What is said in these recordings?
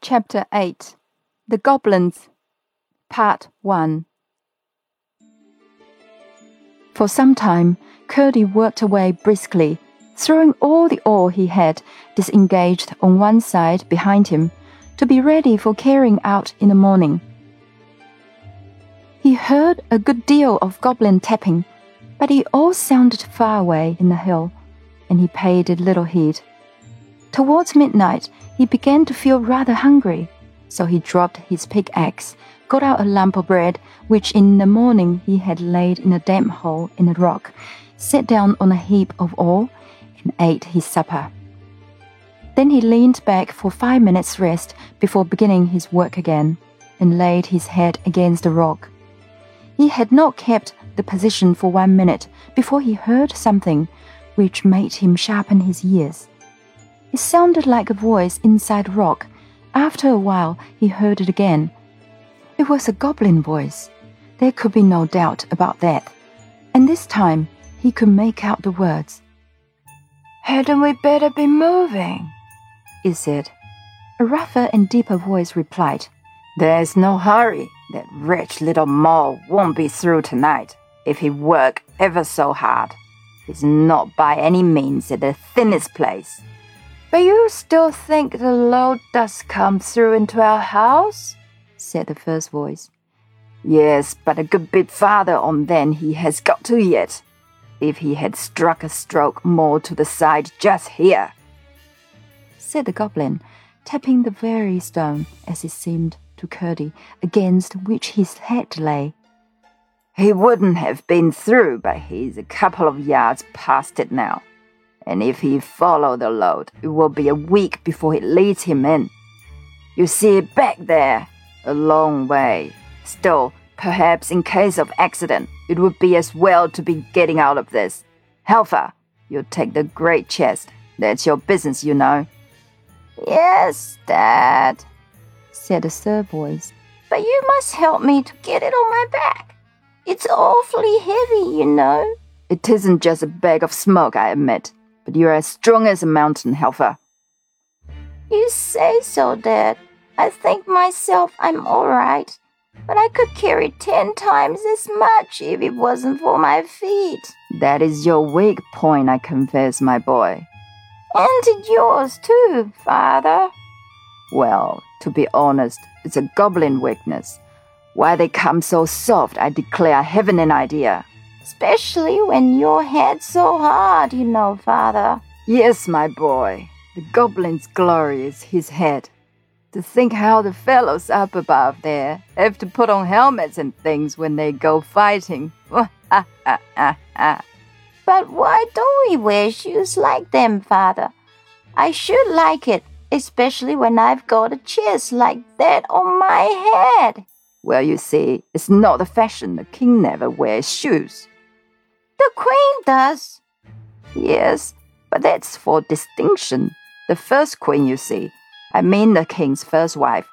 Chapter 8 The Goblins Part 1 For some time, Curdie worked away briskly, throwing all the ore he had disengaged on one side behind him to be ready for carrying out in the morning. He heard a good deal of goblin tapping, but it all sounded far away in the hill, and he paid it little heed. Towards midnight, he began to feel rather hungry, so he dropped his pickaxe, got out a lump of bread, which in the morning he had laid in a damp hole in a rock, sat down on a heap of ore, and ate his supper. Then he leaned back for five minutes' rest before beginning his work again, and laid his head against the rock. He had not kept the position for one minute before he heard something which made him sharpen his ears. It sounded like a voice inside rock. After a while, he heard it again. It was a goblin voice. There could be no doubt about that. And this time, he could make out the words. Hadn't we better be moving? It said. A rougher and deeper voice replied. There's no hurry. That rich little mole won't be through tonight if he work ever so hard. He's not by any means at the thinnest place. But you still think the lode does come through into our house? said the first voice. Yes, but a good bit farther on than he has got to yet. If he had struck a stroke more to the side just here, said the goblin, tapping the very stone, as it seemed to Curdie, against which his head lay. He wouldn't have been through, but he's a couple of yards past it now and if he follow the lode, it will be a week before it leads him in. You see it back there, a long way. Still, perhaps in case of accident, it would be as well to be getting out of this. Helfer, you take the great chest. That's your business, you know. Yes, Dad, said the third voice. But you must help me to get it on my back. It's awfully heavy, you know. It isn't just a bag of smoke, I admit but you're as strong as a mountain, Helfer. You say so, Dad. I think myself I'm all right, but I could carry ten times as much if it wasn't for my feet. That is your weak point, I confess, my boy. And yours too, Father. Well, to be honest, it's a goblin weakness. Why they come so soft, I declare I haven't an idea. Especially when your head's so hard, you know, father. Yes, my boy. The goblin's glory is his head. To think how the fellows up above there have to put on helmets and things when they go fighting. Ah, ah, ah, but why don't we wear shoes like them, father? I should like it, especially when I've got a chest like that on my head. Well, you see, it's not the fashion. The king never wears shoes. The queen does. Yes, but that's for distinction. The first queen, you see, I mean the king's first wife,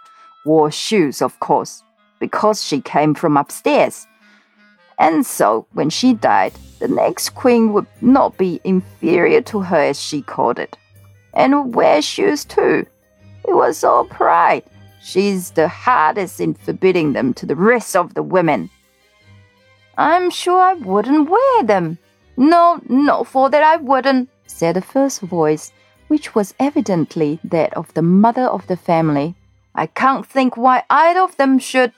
wore shoes, of course, because she came from upstairs. And so, when she died, the next queen would not be inferior to her, as she called it, and would wear shoes too. It was all pride. She's the hardest in forbidding them to the rest of the women. I'm sure I wouldn't wear them. No, no, for that I wouldn't, said the first voice, which was evidently that of the mother of the family. I can't think why either of them should.